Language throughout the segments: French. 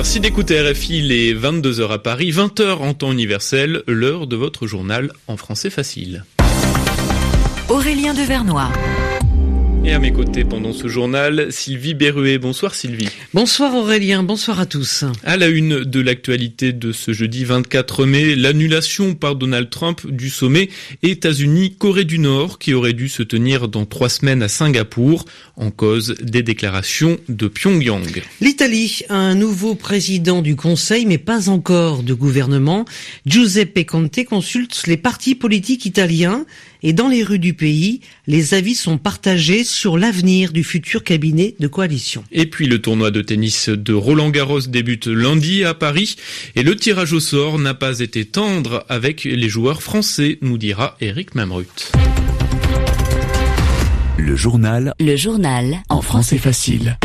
Merci d'écouter RFI les 22h à Paris, 20h en temps universel, l'heure de votre journal en français facile. Aurélien Devernois. À mes côtés pendant ce journal, Sylvie Berruet. Bonsoir Sylvie. Bonsoir Aurélien, bonsoir à tous. À la une de l'actualité de ce jeudi 24 mai, l'annulation par Donald Trump du sommet États-Unis-Corée du Nord qui aurait dû se tenir dans trois semaines à Singapour en cause des déclarations de Pyongyang. L'Italie a un nouveau président du Conseil mais pas encore de gouvernement. Giuseppe Conte consulte les partis politiques italiens et dans les rues du pays, les avis sont partagés sur l'avenir du futur cabinet de coalition. Et puis le tournoi de tennis de Roland Garros débute lundi à Paris et le tirage au sort n'a pas été tendre avec les joueurs français, nous dira Eric Mamrut. Le journal. Le journal. En français facile.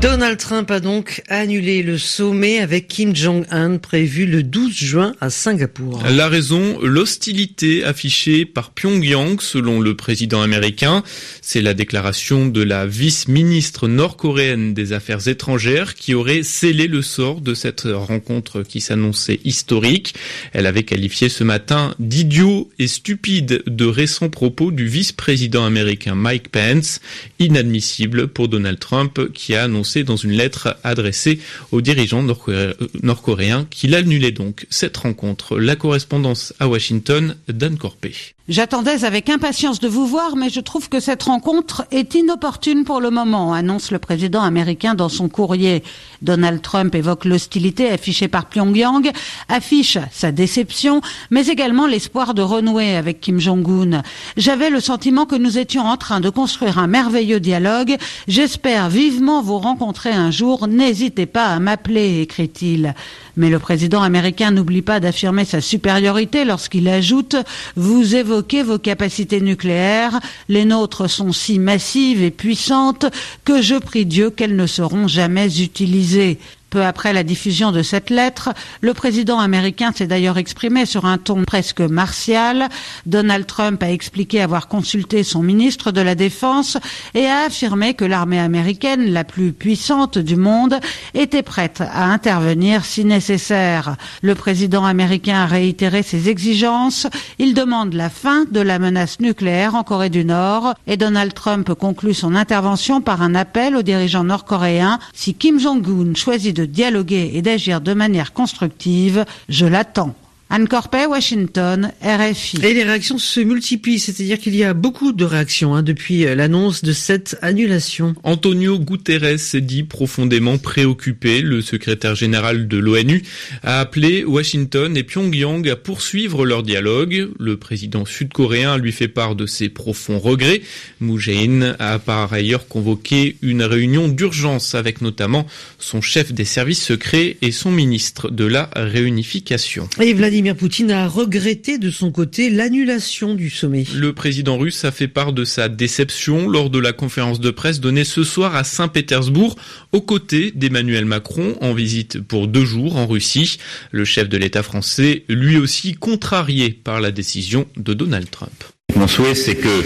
Donald Trump a donc annulé le sommet avec Kim Jong-un prévu le 12 juin à Singapour. La raison, l'hostilité affichée par Pyongyang selon le président américain. C'est la déclaration de la vice-ministre nord-coréenne des Affaires étrangères qui aurait scellé le sort de cette rencontre qui s'annonçait historique. Elle avait qualifié ce matin d'idiot et stupide de récents propos du vice-président américain Mike Pence, inadmissible pour Donald Trump qui a annoncé dans une lettre adressée aux dirigeants nord-coréens qu'il annulait donc cette rencontre. La correspondance à Washington, Dan Corpé. J'attendais avec impatience de vous voir, mais je trouve que cette rencontre est inopportune pour le moment, annonce le président américain dans son courrier. Donald Trump évoque l'hostilité affichée par Pyongyang, affiche sa déception, mais également l'espoir de renouer avec Kim Jong-un. J'avais le sentiment que nous étions en train de construire un merveilleux dialogue. J'espère vivement vous rencontrer un jour. N'hésitez pas à m'appeler, écrit-il. Mais le président américain n'oublie pas d'affirmer sa supériorité lorsqu'il ajoute Vous évoquez vos capacités nucléaires, les nôtres sont si massives et puissantes que je prie Dieu qu'elles ne seront jamais utilisées. Peu après la diffusion de cette lettre, le président américain s'est d'ailleurs exprimé sur un ton presque martial. Donald Trump a expliqué avoir consulté son ministre de la Défense et a affirmé que l'armée américaine, la plus puissante du monde, était prête à intervenir si nécessaire. Le président américain a réitéré ses exigences. Il demande la fin de la menace nucléaire en Corée du Nord et Donald Trump conclut son intervention par un appel aux dirigeants nord-coréens si Kim Jong-un choisit de dialoguer et d'agir de manière constructive, je l'attends. Anne Corpet, Washington, RFI. Et les réactions se multiplient, c'est-à-dire qu'il y a beaucoup de réactions hein, depuis euh, l'annonce de cette annulation. Antonio Guterres s'est dit profondément préoccupé. Le secrétaire général de l'ONU a appelé Washington et Pyongyang à poursuivre leur dialogue. Le président sud-coréen lui fait part de ses profonds regrets. Moon Jae-in a par ailleurs convoqué une réunion d'urgence avec notamment son chef des services secrets et son ministre de la réunification. Et Vladimir Poutine a regretté de son côté l'annulation du sommet. Le président russe a fait part de sa déception lors de la conférence de presse donnée ce soir à Saint-Pétersbourg aux côtés d'Emmanuel Macron en visite pour deux jours en Russie. Le chef de l'État français, lui aussi contrarié par la décision de Donald Trump. Mon souhait, c'est que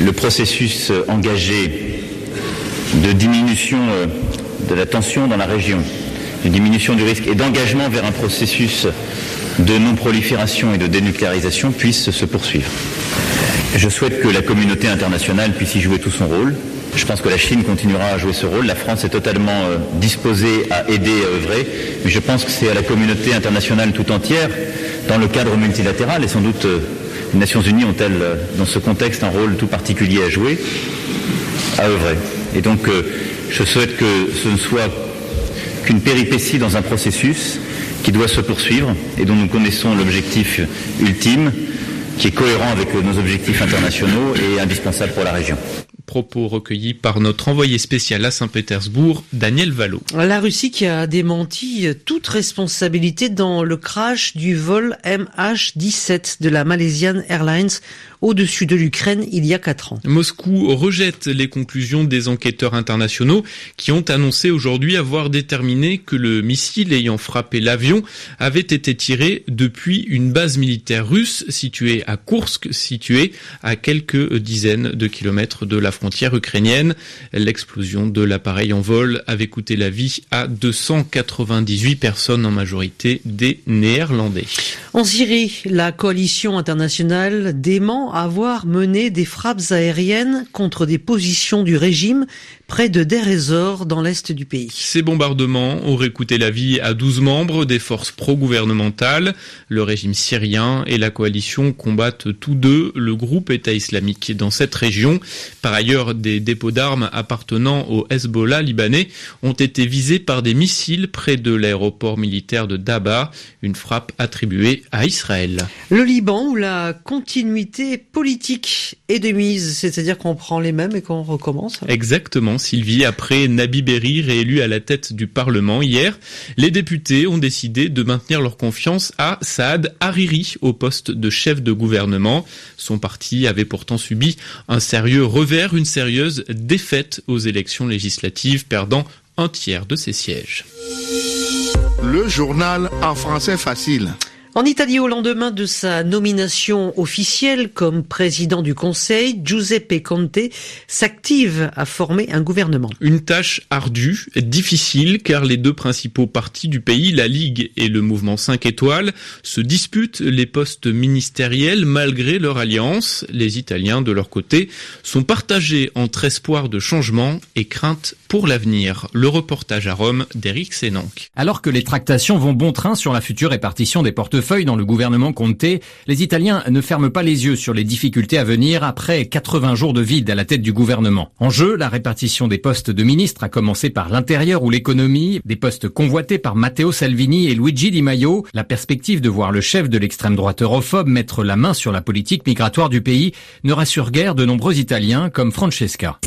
le processus engagé de diminution euh, de la tension dans la région, de diminution du risque et d'engagement vers un processus de non-prolifération et de dénucléarisation puisse se poursuivre. Je souhaite que la communauté internationale puisse y jouer tout son rôle. Je pense que la Chine continuera à jouer ce rôle. La France est totalement euh, disposée à aider et à œuvrer. Mais je pense que c'est à la communauté internationale tout entière, dans le cadre multilatéral, et sans doute euh, les Nations Unies ont-elles, euh, dans ce contexte, un rôle tout particulier à jouer, à œuvrer. Et donc, je souhaite que ce ne soit qu'une péripétie dans un processus, qui doit se poursuivre et dont nous connaissons l'objectif ultime, qui est cohérent avec nos objectifs internationaux et indispensable pour la région propos recueillis par notre envoyé spécial à Saint-Pétersbourg, Daniel Valo. La Russie qui a démenti toute responsabilité dans le crash du vol MH17 de la Malaysian Airlines au-dessus de l'Ukraine il y a quatre ans. Moscou rejette les conclusions des enquêteurs internationaux qui ont annoncé aujourd'hui avoir déterminé que le missile ayant frappé l'avion avait été tiré depuis une base militaire russe située à Kursk, située à quelques dizaines de kilomètres de la frontière ukrainienne. L'explosion de l'appareil en vol avait coûté la vie à 298 personnes, en majorité des Néerlandais. En Syrie, la coalition internationale dément avoir mené des frappes aériennes contre des positions du régime près de Deir dans l'est du pays. Ces bombardements auraient coûté la vie à 12 membres des forces pro-gouvernementales. Le régime syrien et la coalition combattent tous deux le groupe État islamique dans cette région. Par ailleurs, des dépôts d'armes appartenant au Hezbollah libanais ont été visés par des missiles près de l'aéroport militaire de Daba, une frappe attribuée à Israël. Le Liban où la continuité politique est de mise, c'est-à-dire qu'on prend les mêmes et qu'on recommence. Exactement. Sylvie. Après Nabi Berri, réélu à la tête du Parlement hier, les députés ont décidé de maintenir leur confiance à Saad Hariri au poste de chef de gouvernement. Son parti avait pourtant subi un sérieux revers, une sérieuse défaite aux élections législatives, perdant un tiers de ses sièges. Le journal en français facile. En Italie, au lendemain de sa nomination officielle comme président du Conseil, Giuseppe Conte s'active à former un gouvernement. Une tâche ardue, difficile, car les deux principaux partis du pays, la Ligue et le mouvement 5 étoiles, se disputent les postes ministériels malgré leur alliance. Les Italiens, de leur côté, sont partagés entre espoir de changement et crainte pour l'avenir. Le reportage à Rome d'Éric Sénanque. Alors que les tractations vont bon train sur la future répartition des portefeuilles, feuille dans le gouvernement Conte, les Italiens ne ferment pas les yeux sur les difficultés à venir après 80 jours de vide à la tête du gouvernement. En jeu, la répartition des postes de ministres a commencé par l'intérieur ou l'économie, des postes convoités par Matteo Salvini et Luigi Di Maio. La perspective de voir le chef de l'extrême droite europhobe mettre la main sur la politique migratoire du pays ne rassure guère de nombreux Italiens comme Francesca.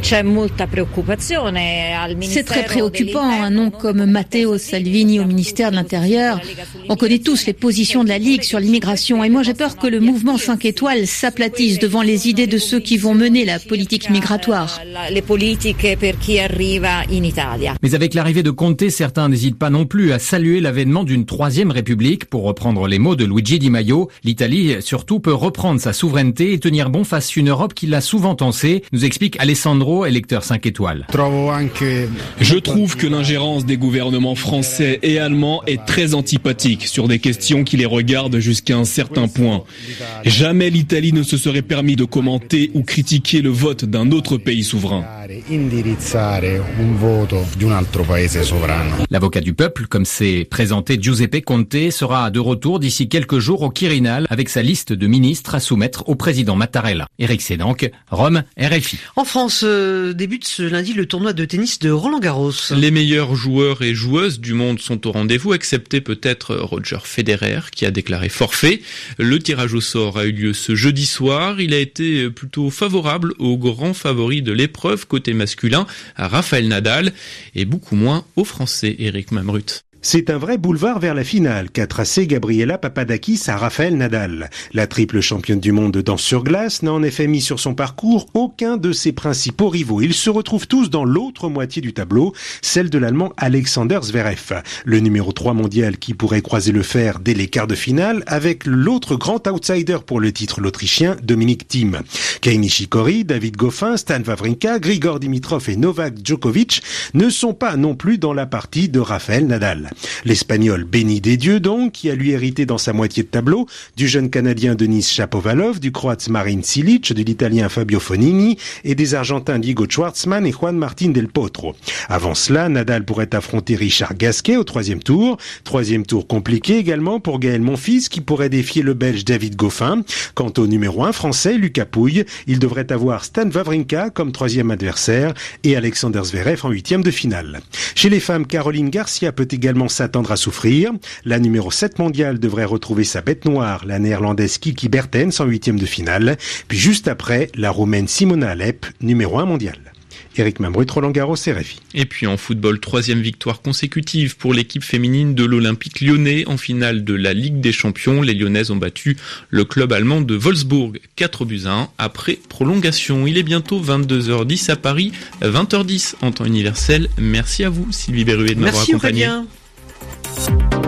C'est très préoccupant, un nom comme Matteo Salvini au ministère de l'Intérieur. On connaît tous les positions de la Ligue sur l'immigration. Et moi, j'ai peur que le mouvement 5 étoiles s'aplatisse devant les idées de ceux qui vont mener la politique migratoire. Mais avec l'arrivée de Conte, certains n'hésitent pas non plus à saluer l'avènement d'une troisième république. Pour reprendre les mots de Luigi Di Maio, l'Italie surtout peut reprendre sa souveraineté et tenir bon face à une Europe qui l'a souvent tensée, nous explique Alessandro, électeur 5 étoiles. Je trouve que l'ingérence des gouvernements français et allemands est très antipathique sur des questions qui les regarde jusqu'à un certain point. Jamais l'Italie ne se serait permis de commenter ou critiquer le vote d'un autre pays souverain. L'avocat du peuple, comme s'est présenté Giuseppe Conte, sera de retour d'ici quelques jours au Quirinal avec sa liste de ministres à soumettre au président Mattarella. Eric Sédanque, Rome, RFI. En France, euh, débute ce lundi le tournoi de tennis Les meilleurs joueurs et joueuses du monde sont au rendez-vous, excepté peut-être Roger Federer, qui a déclaré forfait. Le tirage au sort a eu lieu ce jeudi soir. Il a été plutôt favorable aux grands favoris de l'épreuve côté masculin, à Raphaël Nadal, et beaucoup moins aux Français, Eric Mamrut. C'est un vrai boulevard vers la finale qu'a tracé Gabriela Papadakis à Raphaël Nadal. La triple championne du monde de danse sur glace n'a en effet mis sur son parcours aucun de ses principaux rivaux. Ils se retrouvent tous dans l'autre moitié du tableau, celle de l'allemand Alexander Zverev, le numéro 3 mondial qui pourrait croiser le fer dès les quarts de finale avec l'autre grand outsider pour le titre l'autrichien Dominique Thiem. Kei Nishikori, David Goffin, Stan Wawrinka, Grigor Dimitrov et Novak Djokovic ne sont pas non plus dans la partie de Raphaël Nadal. L'Espagnol béni des dieux donc, qui a lui hérité dans sa moitié de tableau du jeune Canadien Denis Chapovalov, du Croate Marin Cilic, de l'Italien Fabio Fonini et des Argentins Diego Schwartzmann et Juan Martin del Potro. Avant cela, Nadal pourrait affronter Richard Gasquet au troisième tour. Troisième tour compliqué également pour Gaël Monfils qui pourrait défier le Belge David Goffin. Quant au numéro 1 français, Lucas Pouille, il devrait avoir Stan Wawrinka comme troisième adversaire et Alexander Zverev en huitième de finale. Chez les femmes, Caroline Garcia peut également s'attendre à souffrir. La numéro 7 mondiale devrait retrouver sa bête noire, la néerlandaise Kiki Bertens en huitième de finale. Puis juste après, la roumaine Simona Alep, numéro 1 mondiale. Eric Mambrut, Roland Garros, RFI. Et puis en football, troisième victoire consécutive pour l'équipe féminine de l'Olympique lyonnais en finale de la Ligue des Champions. Les Lyonnaises ont battu le club allemand de Wolfsburg 4 buts à 1 après prolongation. Il est bientôt 22h10 à Paris, 20h10 en temps universel. Merci à vous Sylvie Berruet de m'avoir accompagné. you